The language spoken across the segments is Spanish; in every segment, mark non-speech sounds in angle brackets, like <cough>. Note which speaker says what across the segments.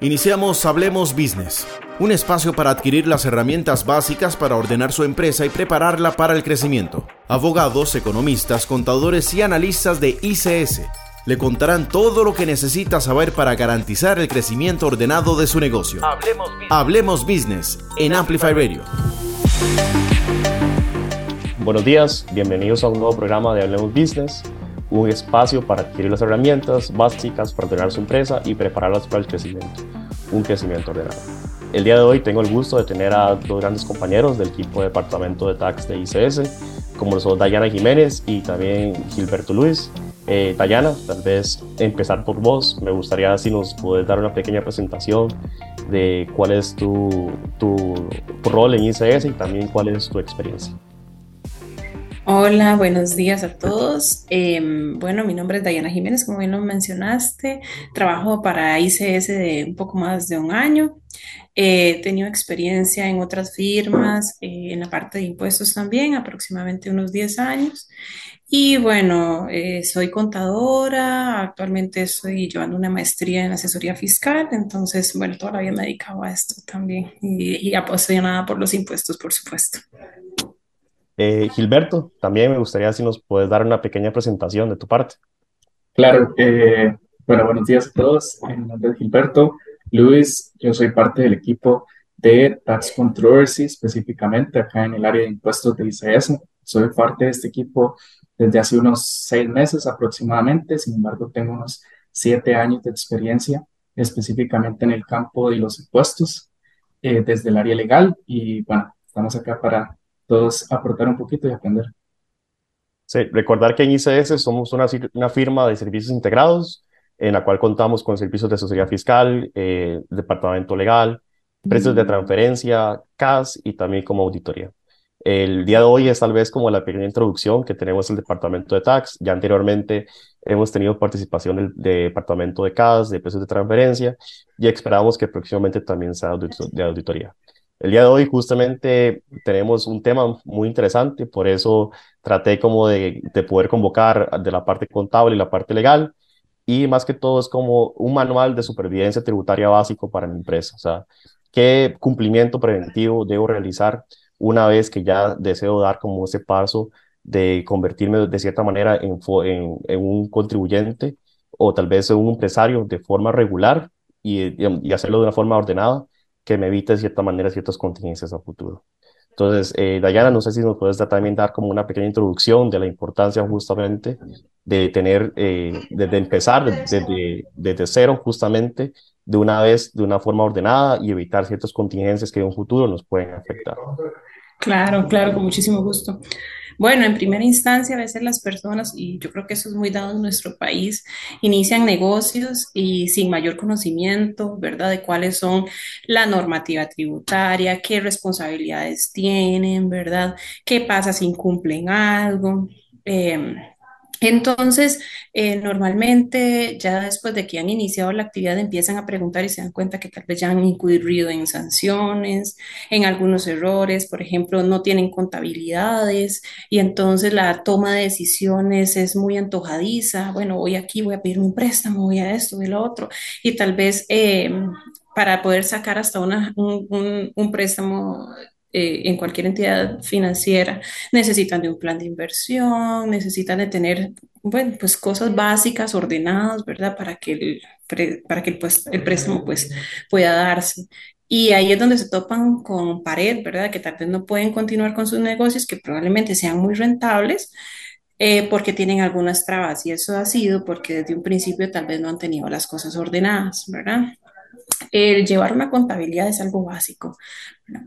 Speaker 1: Iniciamos Hablemos Business, un espacio para adquirir las herramientas básicas para ordenar su empresa y prepararla para el crecimiento. Abogados, economistas, contadores y analistas de ICS le contarán todo lo que necesita saber para garantizar el crecimiento ordenado de su negocio. Hablemos Business, Hablemos Business en Amplify Radio.
Speaker 2: Buenos días, bienvenidos a un nuevo programa de Hablemos Business un espacio para adquirir las herramientas básicas para ordenar su empresa y prepararlas para el crecimiento, un crecimiento ordenado. El día de hoy tengo el gusto de tener a dos grandes compañeros del equipo de departamento de tax de ICS, como son Dayana Jiménez y también Gilberto Luis. Eh, Dayana, tal vez empezar por vos, me gustaría si nos puedes dar una pequeña presentación de cuál es tu, tu rol en ICS y también cuál es tu experiencia.
Speaker 3: Hola, buenos días a todos. Em, bueno, mi nombre es Dayana Jiménez, como bien lo mencionaste. Trabajo para ICS de un poco más de un año. he tenido experiencia en otras firmas, eh, en la parte de impuestos también, aproximadamente unos 10 años. Y bueno, eh, soy contadora, actualmente estoy llevando una maestría en asesoría fiscal, entonces, bueno, toda la vida me dedicado a esto también y, y apasionada por los impuestos, por supuesto.
Speaker 2: Eh, Gilberto, también me gustaría si nos puedes dar una pequeña presentación de tu parte.
Speaker 4: Claro, eh, bueno, buenos días a todos. Mi nombre es Gilberto Luis, yo soy parte del equipo de Tax Controversy, específicamente acá en el área de impuestos de ICS. Soy parte de este equipo desde hace unos seis meses aproximadamente, sin embargo tengo unos siete años de experiencia específicamente en el campo de los impuestos eh, desde el área legal y bueno, estamos acá para todos aportar un poquito y aprender.
Speaker 2: Sí, recordar que en ICS somos una, una firma de servicios integrados en la cual contamos con servicios de asesoría fiscal, eh, departamento legal, precios de transferencia, CAS y también como auditoría. El día de hoy es tal vez como la pequeña introducción que tenemos el departamento de tax. Ya anteriormente hemos tenido participación del, departamento de CAS, de precios de transferencia y esperamos que próximamente también sea de auditoría. El día de hoy justamente tenemos un tema muy interesante, por eso traté como de, de, poder convocar de la parte contable y la parte legal, y más que todo es como un manual de supervivencia tributaria básico para mi empresa, o sea, qué cumplimiento preventivo debo realizar una vez que ya deseo dar como ese paso de convertirme de cierta manera en, un contribuyente o tal vez un empresario de forma regular y hacerlo de una forma ordenada que me evite de cierta manera ciertas contingencias a futuro. Entonces, eh, Dayana, no sé si nos puedes también dar como una pequeña introducción de la importancia justamente de tener, eh, desde empezar desde, desde cero justamente, de una vez, de una forma ordenada y evitar ciertas contingencias que en un futuro nos pueden afectar.
Speaker 3: Claro, claro, con muchísimo gusto. Bueno, en primera instancia, a veces las personas, y yo creo que eso es muy dado en nuestro país, inician negocios y sin mayor conocimiento, ¿verdad? De cuáles son la normativa tributaria, qué responsabilidades tienen, ¿verdad? ¿Qué pasa si incumplen algo? Em, entonces, eh, normalmente ya después de que han iniciado la actividad empiezan a preguntar y se dan cuenta que tal vez ya han incurrido en sanciones, en algunos errores, por ejemplo, no tienen contabilidades y entonces la toma de decisiones es muy antojadiza. Bueno, voy aquí, voy a pedir un préstamo, voy a esto, voy a lo otro y tal vez eh, para poder sacar hasta una, un, un préstamo eh, en cualquier entidad financiera necesitan de un plan de inversión, necesitan de tener, bueno, pues cosas básicas ordenadas, ¿verdad? Para que el, para que el, pues, el préstamo pues pueda darse. Y ahí es donde se topan con pared, ¿verdad? Que tal vez no pueden continuar con sus negocios, que probablemente sean muy rentables, eh, porque tienen algunas trabas. Y eso ha sido porque desde un principio tal vez no han tenido las cosas ordenadas, ¿verdad? El llevar una contabilidad es algo básico,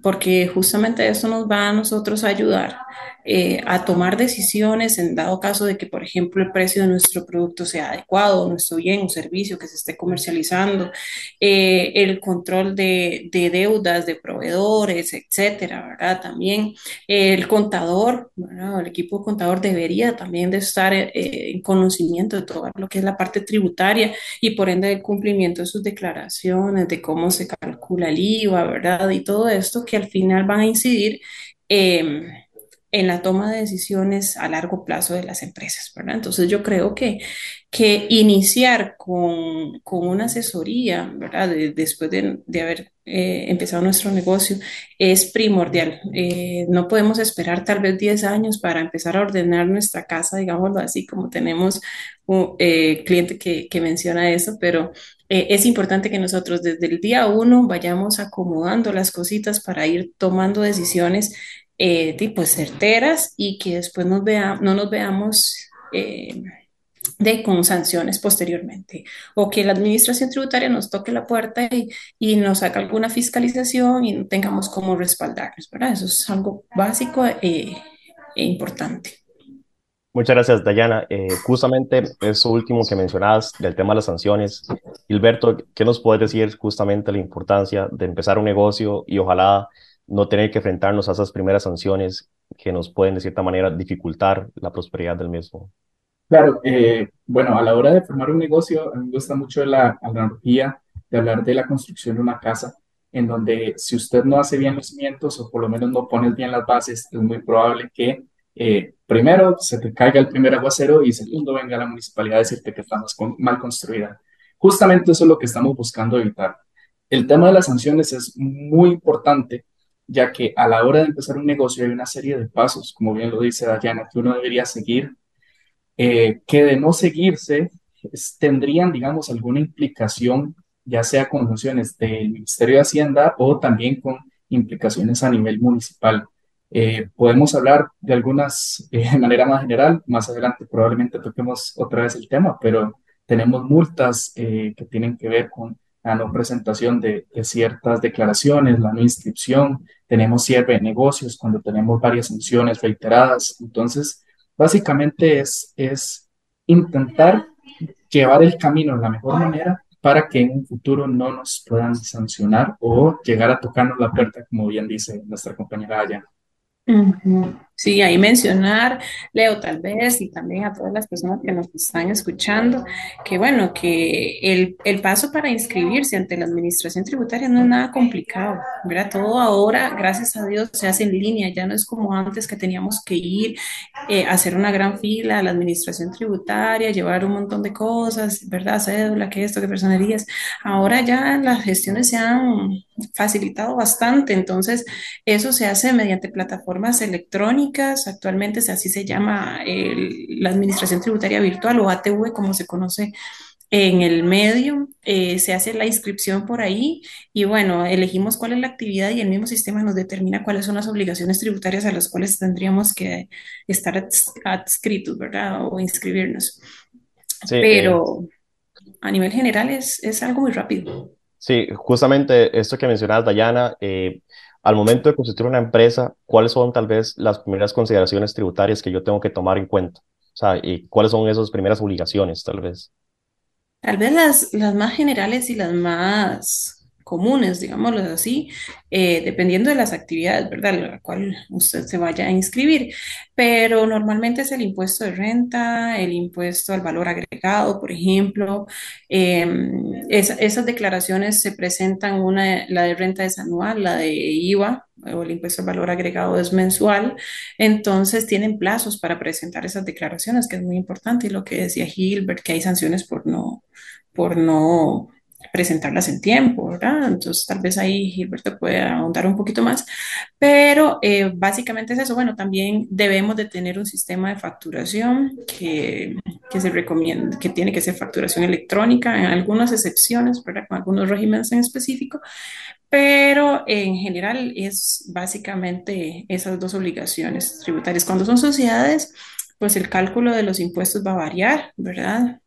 Speaker 3: porque justamente eso nos va a nosotros a ayudar eh, a tomar decisiones en dado caso de que, por ejemplo, el precio de nuestro producto sea adecuado, nuestro bien o servicio que se esté comercializando, eh, el control de, de, deudas de proveedores, etcétera, ¿verdad? También el contador, el equipo contador debería también de estar eh, en conocimiento de todo lo que es la parte tributaria y por ende del cumplimiento de sus declaraciones, de cómo se calcula el IVA, ¿verdad? Y todo esto que al final van a incidir en la toma de decisiones a largo plazo de las empresas, ¿verdad? Entonces yo creo que, que iniciar con, con una asesoría, ¿verdad? después de, de haber eh, empezado nuestro negocio es primordial. Eh, no podemos esperar tal vez 10 años para empezar a ordenar nuestra casa, digámoslo así, como tenemos un eh, cliente que, que, menciona eso, pero es importante que nosotros desde el día uno vayamos acomodando las cositas para ir tomando decisiones eh, pues certeras y que después nos vea, no nos veamos eh, de con sanciones posteriormente o que la administración tributaria nos toque la puerta y, y nos haga alguna fiscalización y no tengamos cómo respaldarnos, ¿verdad? Eso es algo básico eh, e importante.
Speaker 2: Muchas gracias, Dayana. Eh, justamente eso último que mencionabas del tema de las sanciones. Gilberto, ¿qué nos puedes decir justamente la importancia de empezar un negocio y ojalá no tener que enfrentarnos a esas primeras sanciones que nos pueden de cierta manera dificultar la prosperidad del mismo.
Speaker 4: Claro, eh, bueno, a la hora de formar un negocio, a mí me gusta mucho la analogía de hablar de la construcción de una casa, en donde si usted no hace bien los cimientos o por lo menos no pone bien las bases, es muy probable que eh, primero se te caiga el primer aguacero y segundo venga la municipalidad a decirte que está mal construida. Justamente eso es lo que estamos buscando evitar. El tema de las sanciones es muy importante ya que a la hora de empezar un negocio hay una serie de pasos, como bien lo dice Dayana, que uno debería seguir, eh, que de no seguirse tendrían, digamos, alguna implicación, ya sea con funciones del Ministerio de Hacienda o también con implicaciones a nivel municipal. Eh, podemos hablar de algunas eh, de manera más general, más adelante probablemente toquemos otra vez el tema, pero tenemos multas que tienen que ver con la no presentación de, ciertas declaraciones, la no inscripción, tenemos cierre de negocios cuando tenemos varias sanciones reiteradas. Entonces, básicamente es, es intentar llevar el camino de la mejor manera para que en un futuro no nos puedan sancionar o llegar a tocarnos la puerta, como bien dice nuestra compañera allá.
Speaker 3: Sí, ahí mencionar, Leo, tal vez, y también a todas las personas que nos están escuchando, que bueno, que el, el, paso para inscribirse ante la administración tributaria no es nada complicado, ¿verdad? Todo ahora, gracias a Dios, se hace en línea, ya no es como antes que teníamos que ir eh, hacer una gran fila a la administración tributaria, llevar un montón de cosas, ¿verdad? Cédula, que esto, que personerías. Ahora ya las gestiones se han facilitado bastante, entonces eso se hace mediante plataformas electrónicas, actualmente así se llama la Administración Tributaria Virtual o ATV como se conoce en el medio, eh, se hace la inscripción por ahí y bueno, elegimos cuál es la actividad y el mismo sistema nos determina cuáles son las obligaciones tributarias a las cuales tendríamos que estar adscritos, ¿verdad? O inscribirnos. Pero eh, a nivel general es, es algo muy rápido.
Speaker 2: Sí, justamente esto que mencionabas, Dayana, eh, al momento de constituir una empresa, ¿cuáles son tal vez las primeras consideraciones tributarias que yo tengo que tomar en cuenta? O sea, ¿y cuáles son esas primeras obligaciones, tal vez?
Speaker 3: Tal vez las, las más generales y las más comunes, digámoslo así, eh, dependiendo de las actividades, ¿verdad?, la cual usted se vaya a inscribir. Pero normalmente es el impuesto de renta, el impuesto al valor agregado, por ejemplo. Em, esas declaraciones se presentan, una, la de renta es anual, la de IVA o el impuesto al valor agregado es mensual, entonces tienen plazos para presentar esas declaraciones, que es muy importante, y lo que decía Gilbert, que hay sanciones por no, por no presentarlas en tiempo, ¿verdad? Entonces tal vez ahí Gilberto puede ahondar un poquito más, pero eh, básicamente es eso. Bueno, también debemos de tener un sistema de facturación que, que se recomienda, que tiene que ser facturación electrónica en algunas excepciones, ¿verdad? Con algunos regímenes en específico, pero en general es básicamente esas dos obligaciones tributarias. Cuando son sociedades, pues el cálculo de los impuestos va a variar, ¿verdad?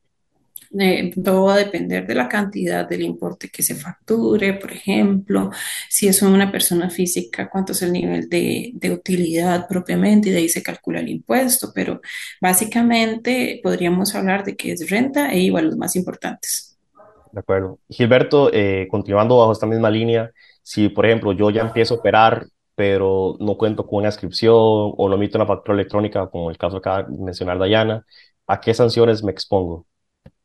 Speaker 3: Eh, todo va a depender de la cantidad del importe que se facture, por ejemplo, si es una persona física, cuánto es el nivel de, de utilidad propiamente y de ahí se calcula el impuesto, pero básicamente podríamos hablar de que es renta e igual los más importantes.
Speaker 2: De acuerdo. Gilberto, eh, continuando bajo esta misma línea, si por ejemplo yo ya empiezo a operar, pero no cuento con una inscripción o no emito una factura electrónica, como el caso de mencionar Dayana, ¿a qué sanciones me expongo?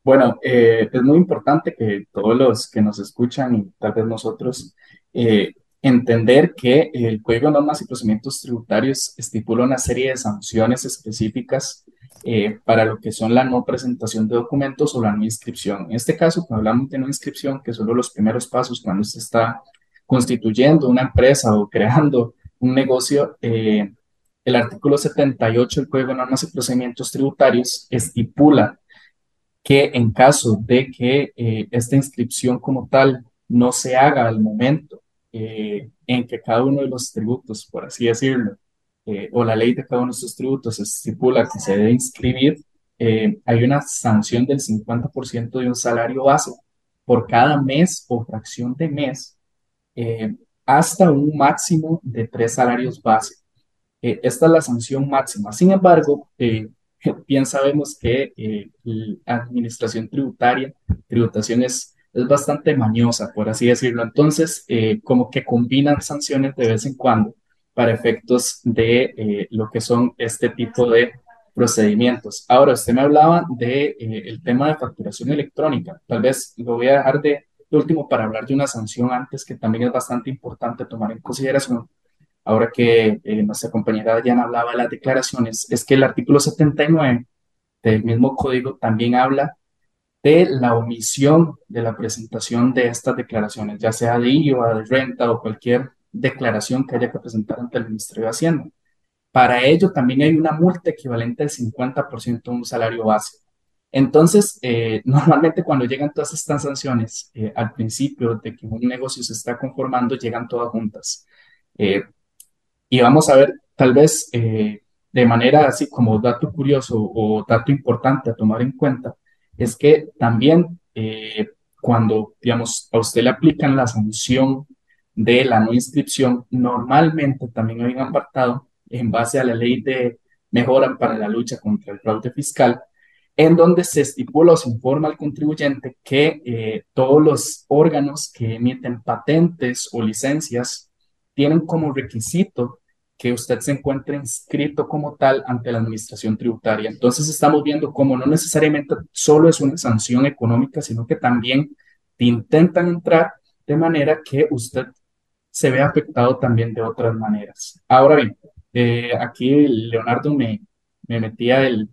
Speaker 4: Bueno, eh, es muy importante que todos los que nos escuchan y tal vez nosotros eh, entender que el Código de Normas y Procedimientos Tributarios estipula una serie de sanciones específicas eh, para lo que son la no presentación de documentos o la no inscripción. En este caso, cuando hablamos de no inscripción, que son los primeros pasos cuando se está constituyendo una empresa o creando un negocio, eh, el artículo 78 del Código de Normas y Procedimientos Tributarios estipula que en caso de que eh, esta inscripción como tal no se haga al momento eh, en que cada uno de los tributos, por así decirlo, eh, o la ley de cada uno de estos tributos estipula que se debe inscribir, hay una sanción del 50% de un salario base por cada mes o fracción de mes hasta un máximo de tres salarios base. esta es la sanción máxima. Sin embargo, <laughs> bien sabemos que eh, la administración tributaria, tributación es, es bastante mañosa, por así decirlo. Entonces, eh, como que combinan sanciones de vez en cuando para efectos de eh, lo que son este tipo de procedimientos. Ahora, usted me hablaba de el tema de facturación electrónica. Tal vez lo voy a dejar de, de último para hablar de una sanción antes que también es bastante importante tomar en consideración ahora que eh, nuestra compañera Diana hablaba de las declaraciones, es que el artículo 79 del mismo código también habla de la omisión de la presentación de estas declaraciones, ya sea de IVA, de renta o cualquier declaración que haya que presentar ante el Ministerio de Hacienda. Para ello también hay una multa equivalente al 50% de un salario base. Entonces, eh, <laughs> normalmente cuando llegan todas estas sanciones eh, al principio de que un negocio se está conformando, llegan todas juntas. Y vamos a ver, tal vez eh, de manera así como dato curioso o dato importante a tomar en cuenta, es que también eh, cuando, digamos, a usted le aplican la sanción de la no inscripción, normalmente también hay un apartado en base a la ley de mejora para la lucha contra el fraude fiscal, en donde se estipula o se informa al contribuyente que eh, todos los órganos que emiten patentes o licencias tienen como requisito que usted se encuentre inscrito como tal ante la administración tributaria. Entonces estamos viendo cómo no necesariamente solo es una sanción económica, sino que también intentan entrar de manera que usted se vea afectado también de otras maneras. Ahora bien, eh, aquí Leonardo me, me metía el,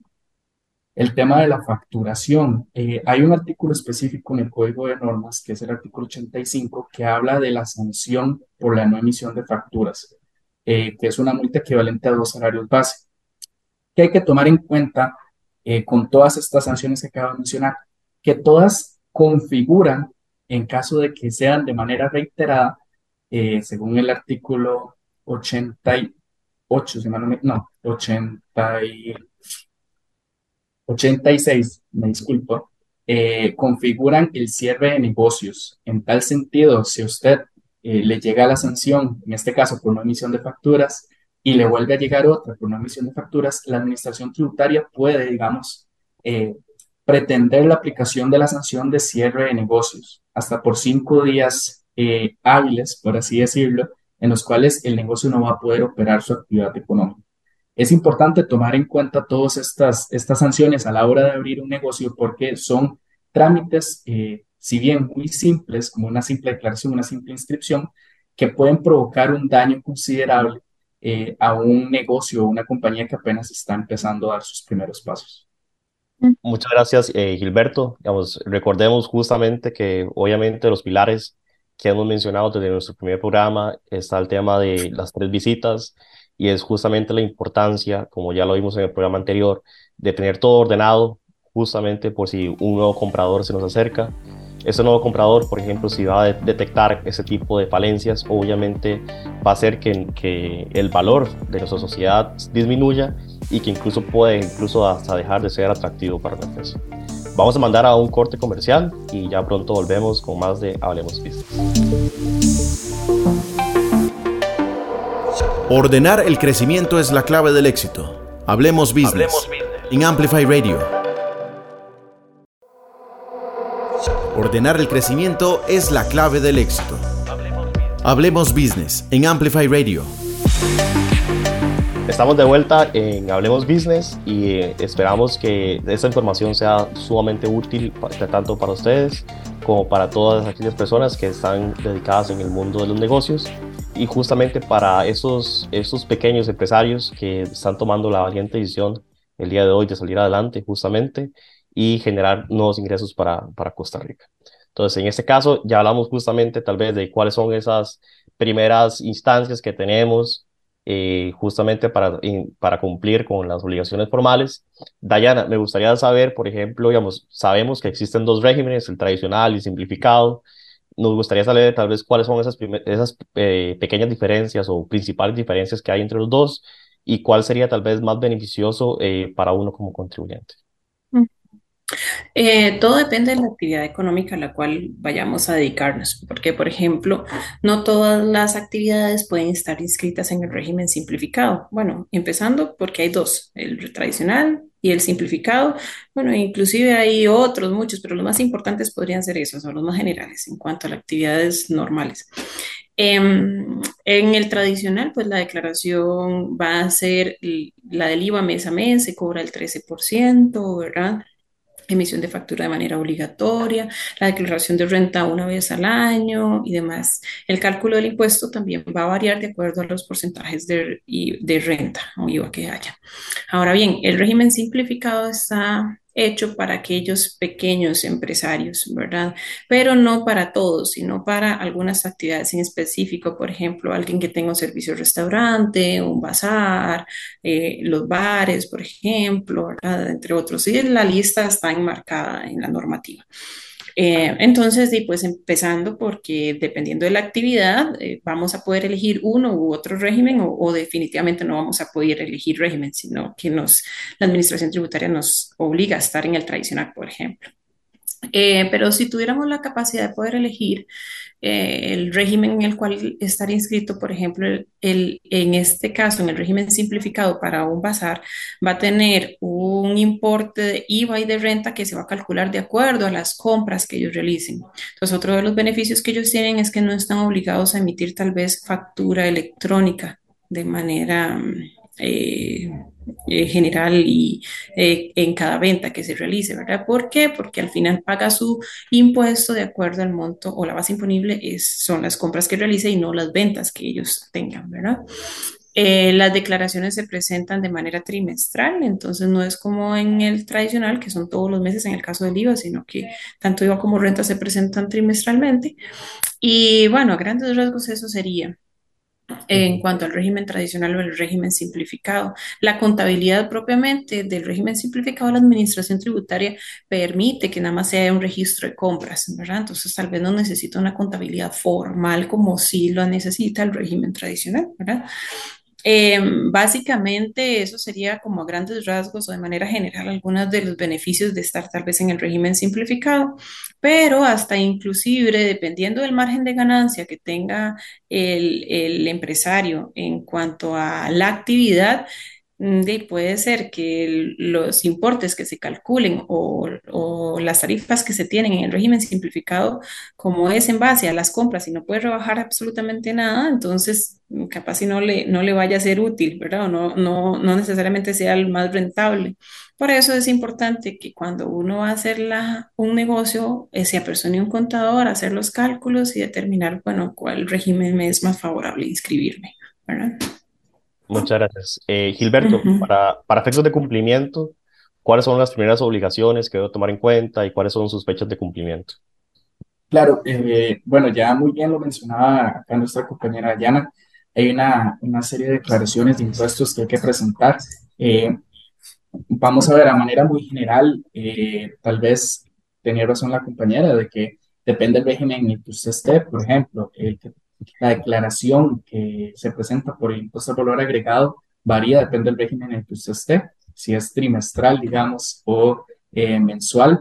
Speaker 4: el tema de la facturación. Eh, hay un artículo específico en el Código de Normas, que es el artículo 85, que habla de la sanción por la no emisión de facturas, eh, que es una multa equivalente a dos salarios base. Que hay que tomar en cuenta eh, con todas estas sanciones que acabo de mencionar, que todas configuran, en caso de que sean de manera reiterada, según el artículo 88, no, no 80 86, me disculpo, eh, configuran el cierre de negocios. En tal sentido, si usted eh, le llega la sanción, en este caso por una emisión de facturas, y le vuelve a llegar otra por una emisión de facturas, la administración tributaria puede, digamos, eh, pretender la aplicación de la sanción de cierre de negocios hasta por cinco días hábiles, por así decirlo, en los cuales el negocio no va a poder operar su actividad económica. Es importante tomar en cuenta todas estas, estas sanciones a la hora de abrir un negocio porque son trámites, eh, si bien muy simples, como una simple declaración, una simple inscripción, que pueden provocar un daño considerable eh, a un negocio o una compañía que apenas está empezando a dar sus primeros pasos.
Speaker 2: Muchas gracias, eh, Gilberto. Digamos, recordemos justamente que obviamente los pilares que hemos mencionado desde nuestro primer programa está el tema de las tres visitas, y es justamente la importancia, como ya lo vimos en el programa anterior, de tener todo ordenado justamente por si un nuevo comprador se nos acerca. Ese nuevo comprador, por ejemplo, si va a detectar ese tipo de falencias, obviamente va a hacer que, que el valor de nuestra sociedad disminuya y que incluso puede incluso hasta dejar de ser atractivo para la empresa. Vamos a mandar a un corte comercial y ya pronto volvemos con más de Hablemos Business.
Speaker 1: Ordenar el crecimiento es la clave del éxito. Hablemos Business, en Amplify Radio. Ordenar el crecimiento es la clave del éxito. Hablemos Business en Amplify Radio.
Speaker 2: Estamos de vuelta en Hablemos Business y eh, esperamos que esta información sea sumamente útil tanto para ustedes como para todas aquellas personas que están dedicadas en el mundo de los negocios y justamente para esos, esos pequeños empresarios que están tomando la valiente decisión el día de hoy de salir adelante justamente y generar nuevos ingresos para, para Costa Rica. Entonces, en este caso, ya hablamos justamente tal vez de cuáles son esas primeras instancias que tenemos eh, justamente para, para cumplir con las obligaciones formales. Dayana, me gustaría saber, por ejemplo, digamos, sabemos que existen dos regímenes, el tradicional y simplificado. Nos gustaría saber tal vez cuáles son esas, esas eh, pequeñas diferencias o principales diferencias que hay entre los dos y cuál sería tal vez más beneficioso eh, para uno como contribuyente.
Speaker 3: Eh, todo depende de la actividad económica a la cual vayamos a dedicarnos, porque, por ejemplo, no todas las actividades pueden estar inscritas en el régimen simplificado. Bueno, empezando porque hay dos, el tradicional y el simplificado. Bueno, inclusive hay otros, muchos, pero los más importantes podrían ser esos, son los más generales en cuanto a las actividades normales. Em, en el tradicional, pues la declaración va a ser la del IVA mes a mes, se cobra el 13%, ¿verdad? Emisión de factura de manera obligatoria, la declaración de renta una vez al año y demás. El cálculo del impuesto también va a variar de acuerdo a los porcentajes de, de renta o IVA que haya. Ahora bien, el régimen simplificado está hecho para aquellos pequeños empresarios, ¿verdad? Pero no para todos, sino para algunas actividades en específico, por ejemplo, alguien que tenga un servicio de restaurante, un bazar, eh, los bares, por ejemplo, ¿verdad? Entre otros. Y la lista está enmarcada en la normativa. Eh, entonces, y pues empezando porque dependiendo de la actividad, eh, vamos a poder elegir uno u otro régimen o, definitivamente no vamos a poder elegir régimen, sino que nos, la administración tributaria nos obliga a estar en el tradicional, por ejemplo. Eh, pero si tuviéramos la capacidad de poder elegir eh, el régimen en el cual estar inscrito, por ejemplo, el, en este caso, en el régimen simplificado para un bazar, va a tener un importe de IVA y de renta que se va a calcular de acuerdo a las compras que ellos realicen. Entonces, otro de los beneficios que ellos tienen es que no están obligados a emitir tal vez factura electrónica de manera... Eh, eh, general y eh, en cada venta que se realice, ¿verdad? ¿Por qué? Porque al final paga su impuesto de acuerdo al monto o la base imponible es, son las compras que realice y no las ventas que ellos tengan, ¿verdad? Eh, las declaraciones se presentan de manera trimestral, entonces no es como en el tradicional, que son todos los meses en el caso del IVA, sino que tanto IVA como renta se presentan trimestralmente. Y bueno, a grandes rasgos eso sería en cuanto al régimen tradicional o el régimen simplificado. La contabilidad propiamente del régimen simplificado, la administración tributaria permite que nada más sea un registro de compras, ¿verdad? Entonces tal vez no necesita una contabilidad formal como sí lo necesita el régimen tradicional, ¿verdad? Em, básicamente, eso sería como a grandes rasgos o de manera general algunos de los beneficios de estar tal vez en el régimen simplificado, pero hasta inclusive dependiendo del margen de ganancia que tenga el, el empresario en cuanto a la actividad, Mm, puede ser que los importes que se calculen o, las tarifas que se tienen en el régimen simplificado, como es en base a las compras y no puede rebajar absolutamente nada, entonces mm, capaz si no le, no le vaya a ser útil, ¿verdad? No, no, no necesariamente sea el más rentable. Por eso es importante que cuando uno va a hacer la, un negocio, eh, se apersone un contador, hacer los cálculos y determinar, bueno, cuál régimen me es más favorable inscribirme, ¿verdad?
Speaker 2: Muchas gracias. Eh, Gilberto, para, para efectos de cumplimiento, ¿cuáles son las primeras obligaciones que debo tomar en cuenta y cuáles son sus fechas de cumplimiento?
Speaker 4: Claro, eh, bueno, ya muy bien lo mencionaba acá nuestra compañera Diana, hay una, una serie de declaraciones de impuestos que hay que presentar. Eh, vamos a ver, a manera muy general, tal vez tenía razón la compañera de que depende del régimen en el que usted esté, por ejemplo, el que la declaración que se presenta por el impuesto al valor agregado varía, depende del régimen en el que usted esté, si es trimestral, digamos, o eh, mensual.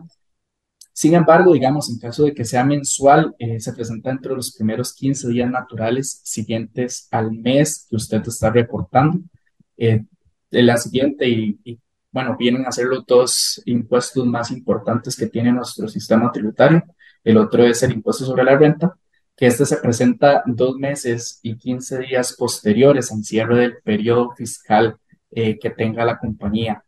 Speaker 4: Sin embargo, digamos, en caso de que sea mensual, eh, se presenta entre los primeros 15 días naturales siguientes al mes que usted está reportando. Eh, la siguiente, y, y, bueno, vienen a ser los dos impuestos más importantes que tiene nuestro sistema tributario. El otro es el impuesto sobre la renta que este se presenta dos meses y 15 días posteriores al cierre del periodo fiscal eh, que tenga la compañía.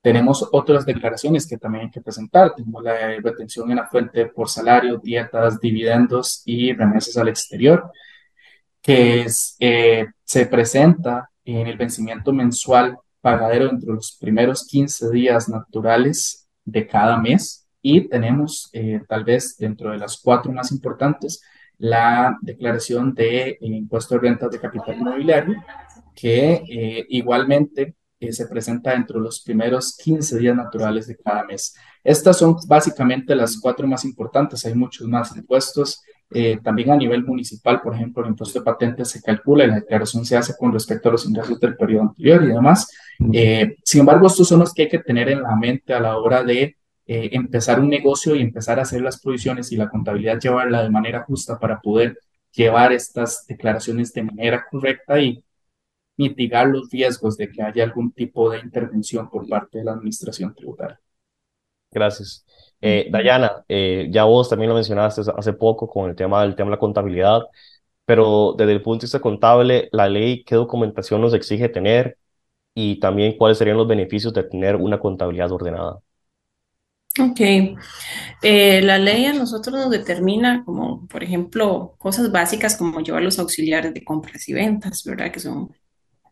Speaker 4: Tenemos otras declaraciones que también hay que presentar. Tenemos la retención en la fuente por salario, dietas, dividendos y remesas al exterior. que eh, se presenta en el vencimiento mensual pagadero entre los primeros 15 días naturales de cada mes y tenemos eh, tal vez dentro de las cuatro más importantes la declaración de eh, impuesto de rentas de capital inmobiliario que igualmente se presenta dentro de los primeros 15 días naturales de cada mes. Estas son básicamente las cuatro más importantes, hay muchos más impuestos eh, también a nivel municipal, por ejemplo, el impuesto de patentes se calcula y la declaración se hace con respecto a los ingresos del periodo anterior y demás. Eh, sin embargo, estos son los que hay que tener en la mente a la hora de eh, empezar un negocio y empezar a hacer las provisiones y la contabilidad llevarla de manera justa para poder llevar estas declaraciones de manera correcta y mitigar los riesgos de que haya algún tipo de intervención por parte de la administración tributaria.
Speaker 2: Gracias. Eh, Dayana, eh, ya vos también lo mencionaste hace poco con el tema del tema de la contabilidad, pero desde el punto de vista contable, la ley, ¿qué documentación nos exige tener? Y también cuáles serían los beneficios de tener una contabilidad ordenada.
Speaker 3: Ok, eh, la ley a nosotros nos determina como, por ejemplo, cosas básicas como llevar los auxiliares de compras y ventas, ¿verdad? Que son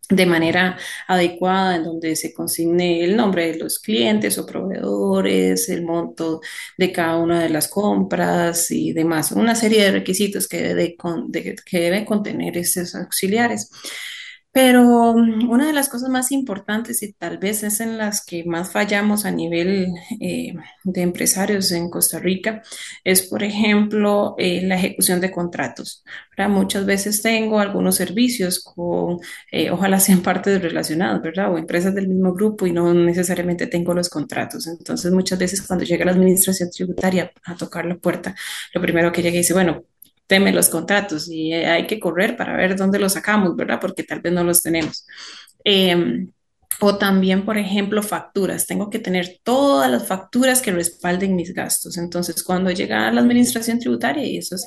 Speaker 3: de manera adecuada, en donde se consigne el nombre de los clientes o proveedores, el monto de cada una de las compras y demás. Una serie de requisitos que, debe, que deben contener estos auxiliares. Pero mm, una de las cosas más importantes y tal vez es en las que más fallamos a nivel eh, de empresarios en Costa Rica es, por ejemplo, eh, la ejecución de contratos. Muchas veces tengo algunos servicios con, eh, ojalá sean partes relacionadas, ¿verdad? O empresas del mismo grupo y no necesariamente tengo los contratos. Entonces, muchas veces cuando llega la administración tributaria a tocar la puerta, lo primero que llega y dice, bueno, teme los contratos y hay que correr para ver dónde los sacamos, ¿verdad? Porque tal vez no los tenemos. Em, o también, por ejemplo, facturas. Tengo que tener todas las facturas que respalden mis gastos. Entonces, cuando llega a la administración tributaria, y eso es,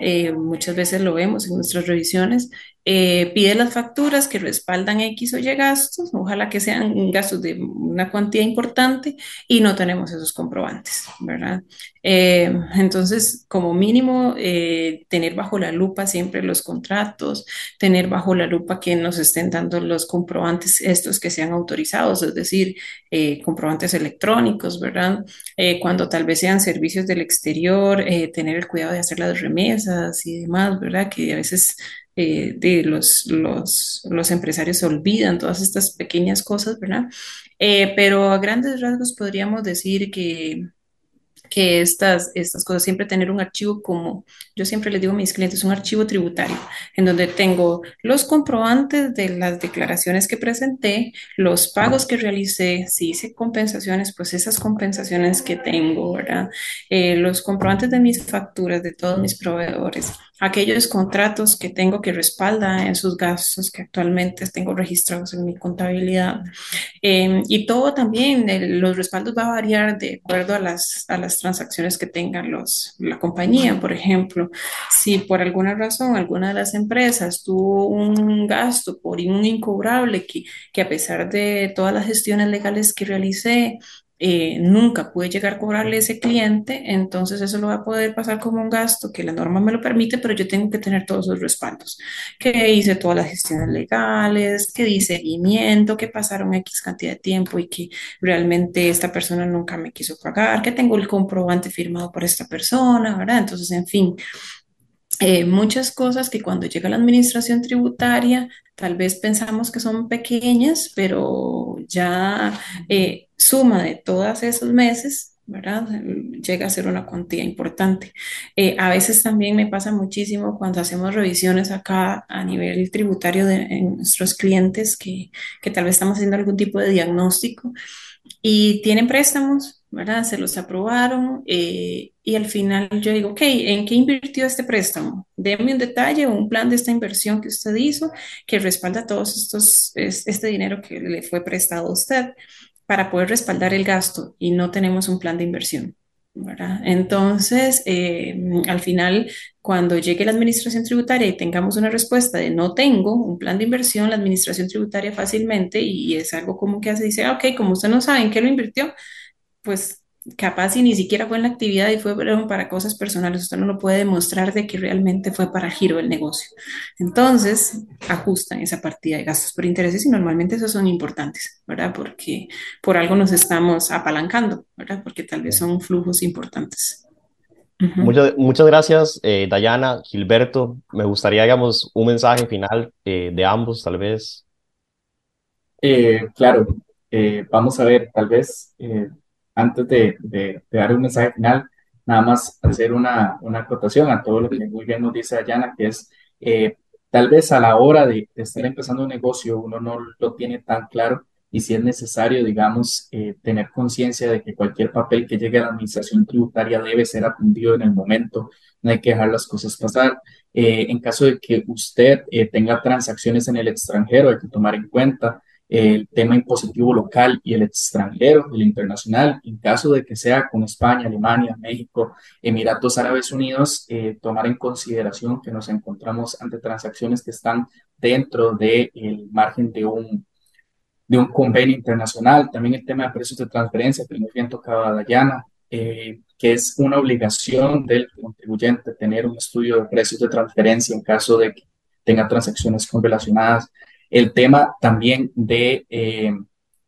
Speaker 3: eh, muchas veces lo vemos en nuestras revisiones, eh, pide las facturas que respaldan X o Y gastos, ojalá que sean gastos de una cuantía importante y no tenemos esos comprobantes, ¿verdad? Eh, entonces, como mínimo, eh, tener bajo la lupa siempre los contratos, tener bajo la lupa que nos estén dando los comprobantes estos que sean autorizados, es decir, comprobantes electrónicos, ¿verdad? cuando tal vez sean servicios del exterior, tener el cuidado de hacer las remesas y demás, ¿verdad? Que a veces eh, de los, los, los, empresarios olvidan todas estas pequeñas cosas, ¿verdad? Eh, pero a grandes rasgos podríamos decir que, que estas, estas cosas, siempre tener un archivo como, yo siempre les digo a mis clientes, un archivo tributario, en donde tengo los comprobantes de las declaraciones que presenté, los pagos que realicé, si hice compensaciones, pues esas compensaciones que tengo, ¿verdad? Eh, los comprobantes de mis facturas, de todos mis proveedores aquellos contratos que tengo que respalda en sus gastos que actualmente tengo registrados en mi contabilidad. Em, y todo también, los respaldos va a variar de acuerdo a las, a las transacciones que tengan los, la compañía. Por ejemplo, si por alguna razón alguna de las empresas tuvo un gasto por un incobrable que, que a pesar de todas las gestiones legales que realicé, eh, nunca pude llegar a cobrarle ese cliente, entonces eso lo va a poder pasar como un gasto que la norma me lo permite, pero yo tengo que tener todos los respaldos, que hice todas las gestiones legales, que di seguimiento, que pasaron X cantidad de tiempo y que realmente esta persona nunca me quiso pagar, que tengo el comprobante firmado por esta persona, ¿verdad? Entonces, en fin, eh, muchas cosas que cuando llega la administración tributaria tal vez pensamos que son pequeñas, pero ya eh, suma de todos esos meses, ¿verdad? Llega a ser una cuantía importante. Eh, a veces también me pasa muchísimo cuando hacemos revisiones acá a nivel tributario de nuestros clientes que, que tal vez estamos haciendo algún tipo de diagnóstico y tienen préstamos ¿verdad? Se los aprobaron eh, y al final yo digo, ok, ¿en qué invirtió este préstamo? Deme un detalle o un plan de esta inversión que usted hizo que respalda todos estos, este dinero que le fue prestado a usted para poder respaldar el gasto y no tenemos un plan de inversión. Entonces, eh, al final, cuando llegue la administración tributaria y tengamos una respuesta de no tengo un plan de inversión, la administración tributaria fácilmente, y es algo como que hace, dice, ah, ok, como usted no sabe en qué lo invirtió, pues capaz y ni siquiera fue en la actividad y fue para cosas personales, usted no lo puede demostrar de que realmente fue para giro del negocio. Entonces, ajustan esa partida de gastos por intereses y normalmente esos son importantes, ¿verdad? Porque por algo nos estamos apalancando, ¿verdad? Porque tal vez son flujos importantes.
Speaker 2: muchas, muchas gracias, eh, Dayana, Gilberto. Me gustaría, digamos, un mensaje final eh, de ambos, tal vez.
Speaker 4: Eh, claro, vamos a ver, tal vez antes de, de, dar un mensaje final, nada más hacer una, una acotación a todo lo que muy bien nos dice Ayana, que es eh, tal vez a la hora de, estar empezando un negocio uno no lo tiene tan claro y si es necesario, digamos, eh, tener conciencia de que cualquier papel que llegue a la administración tributaria debe ser atendido en el momento, no hay que dejar las cosas pasar. Eh, en caso de que usted tenga transacciones en el extranjero, hay que tomar en cuenta el tema impositivo local y el extranjero, el internacional, en caso de que sea con España, Alemania, México, Emiratos Árabes Unidos, eh, tomar en consideración que nos encontramos ante transacciones que están dentro del margen de un, de un convenio internacional. También el tema de precios de transferencia, que muy bien tocaba Dayana, eh, que es una obligación del contribuyente tener un estudio de precios de transferencia en caso de que tenga transacciones correlacionadas el tema también de eh,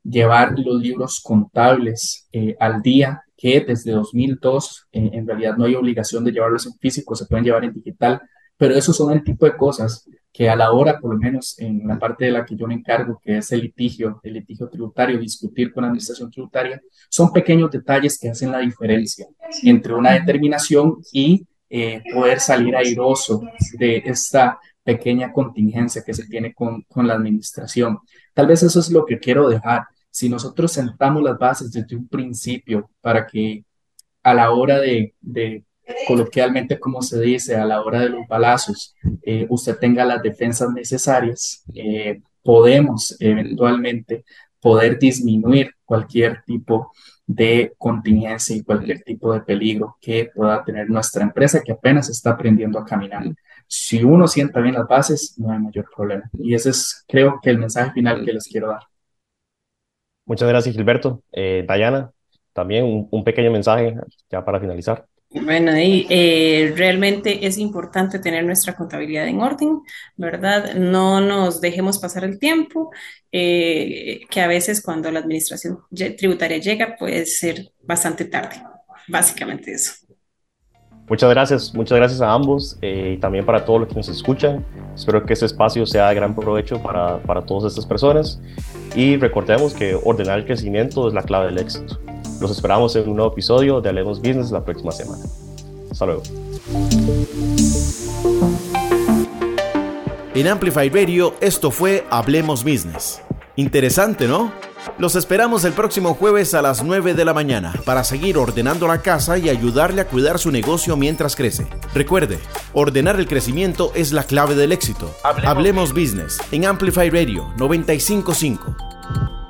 Speaker 4: llevar los libros contables eh, al día, que desde 2002 eh, en realidad no hay obligación de llevarlos en físico, se pueden llevar en digital, pero esos son el tipo de cosas que a la hora, por lo menos en la parte de la que yo me encargo, que es el litigio, el litigio tributario, discutir con la administración tributaria, son pequeños detalles que hacen la diferencia entre una determinación y poder salir airoso de esta pequeña contingencia que se tiene con, con la administración. Tal vez eso es lo que quiero dejar. Si nosotros sentamos las bases desde un principio para que a la hora de, coloquialmente como se dice, a la hora de los balazos, eh, usted tenga las defensas necesarias, eh, podemos eventualmente poder disminuir cualquier tipo de contingencia y cualquier tipo de peligro que pueda tener nuestra empresa que apenas está aprendiendo a caminar si uno sienta bien las bases, no hay mayor problema. Y ese es, creo que, el mensaje final que les quiero dar.
Speaker 2: Muchas gracias, Gilberto. Eh, Dayana, también un, pequeño mensaje ya para finalizar.
Speaker 3: Bueno, y, eh, realmente es importante tener nuestra contabilidad en orden, ¿verdad? No nos dejemos pasar el tiempo, eh, que a veces cuando la administración tributaria llega puede ser bastante tarde. Básicamente eso.
Speaker 2: Muchas gracias, muchas gracias a ambos eh, y también para todos los que nos escuchan. Espero que este espacio sea de gran provecho para, para todas estas personas y recordemos que ordenar el crecimiento es la clave del éxito. Los esperamos en un nuevo episodio de Hablemos Business la próxima semana. Hasta luego.
Speaker 1: En Amplify Radio esto fue Hablemos Business. Interesante, ¿no? Los esperamos el próximo jueves a las 9 de la mañana para seguir ordenando la casa y ayudarle a cuidar su negocio mientras crece. Recuerde, ordenar el crecimiento es la clave del éxito. Hablemos, Hablemos Business en Amplify Radio 955